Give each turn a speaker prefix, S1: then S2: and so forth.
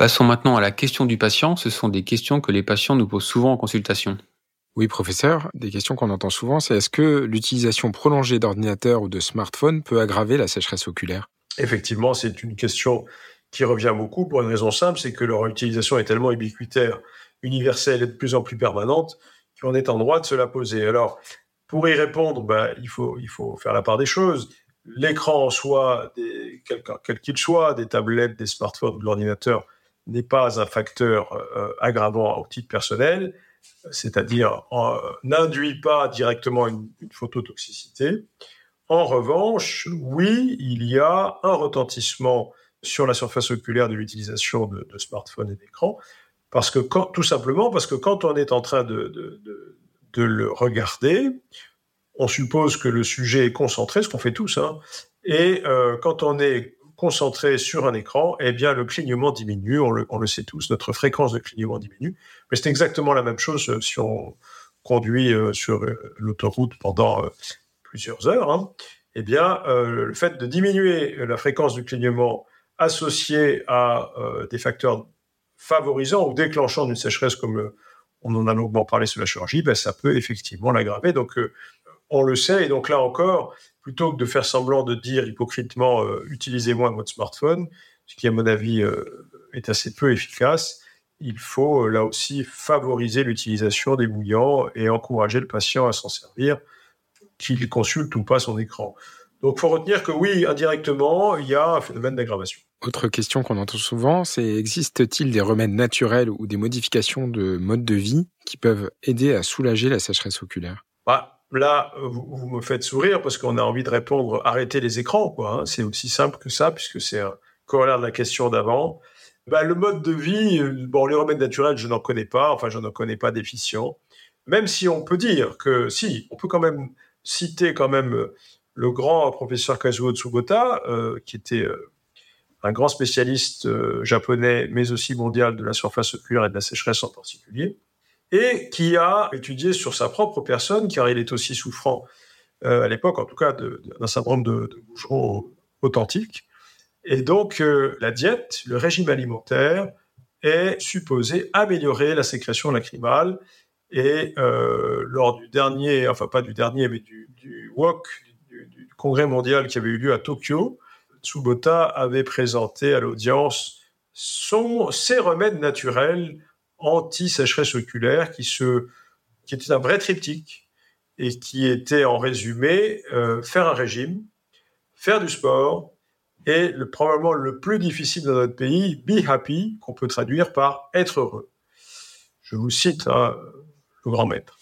S1: Passons maintenant à la question du patient. Ce sont des questions que les patients nous posent souvent en consultation.
S2: Oui, professeur, des questions qu'on entend souvent, c'est est-ce que l'utilisation prolongée d'ordinateur ou de smartphone peut aggraver la sécheresse oculaire?
S3: Effectivement, c'est une question qui revient beaucoup pour une raison simple, c'est que leur utilisation est tellement ubiquitaire, universelle et de plus en plus permanente qu'on est en droit de se la poser. Alors, pour y répondre, ben, il, faut, il faut faire la part des choses. L'écran en soi, quel qu'il soit, des tablettes, des smartphones ou de l'ordinateur, n'est pas un facteur euh, aggravant au titre personnel, c'est-à-dire n'induit pas directement une, phototoxicité. En revanche, oui, il y a un retentissement sur la surface oculaire de l'utilisation de, smartphones et d'écrans, parce que tout simplement parce que quand on est en train de, de, le regarder, on suppose que le sujet est concentré, ce qu'on fait tous, hein, et euh, quand on est concentré sur un écran, eh bien le clignement diminue, on le, sait tous, notre fréquence de clignement diminue, mais c'est exactement la même chose euh, si on conduit euh, sur l'autoroute pendant plusieurs heures. Hein. Eh bien, le fait de diminuer la fréquence du clignement associé à euh, des facteurs favorisant ou déclenchant une sécheresse comme euh, on en a longuement parlé sur la chirurgie, ben, ça peut effectivement l'aggraver. Donc, euh, on le sait. Et donc là encore, plutôt que de faire semblant de dire hypocritement utilisez moins votre smartphone, ce qui à mon avis est assez peu efficace, il faut là aussi favoriser l'utilisation des bouillants et encourager le patient à s'en servir, qu'il consulte ou pas son écran. Donc, il faut retenir que oui, indirectement, il y a un phénomène d'aggravation.
S2: Autre question qu'on entend souvent, c'est existe-t-il des remèdes naturels ou des modifications de mode de vie qui peuvent aider à soulager la sécheresse oculaire?
S3: Bah, Là, vous, me faites sourire parce qu'on a envie de répondre arrêtez les écrans. quoi. Hein. C'est aussi simple que ça, puisque c'est un corollaire de la question d'avant. Bah, le mode de vie, euh, bon, les remèdes naturels, je n'en connais pas, enfin, je n'en connais pas d'efficients. Même si on peut dire que, si, on peut quand même citer quand même euh, le grand professeur Kazuo Tsubota, euh, qui était un grand spécialiste japonais, mais aussi mondial de la surface oculaire et de la sécheresse en particulier, et qui a étudié sur sa propre personne, car il est aussi souffrant euh, à l'époque, en tout cas, d'un syndrome de, de bougeron authentique. Et donc, euh, la diète, le régime alimentaire, est supposé améliorer la sécrétion lacrymale. Et lors du dernier, enfin pas du dernier, mais du, du WOC, du, du, congrès mondial qui avait eu lieu à Tokyo, Tsubota avait présenté à l'audience ses remèdes naturels anti-sécheresse oculaire qui, se, qui était un vrai triptyque et qui était en résumé euh, faire un régime, faire du sport et le, probablement le plus difficile dans notre pays, be happy, qu'on peut traduire par être heureux. Je vous cite hein, le grand maître.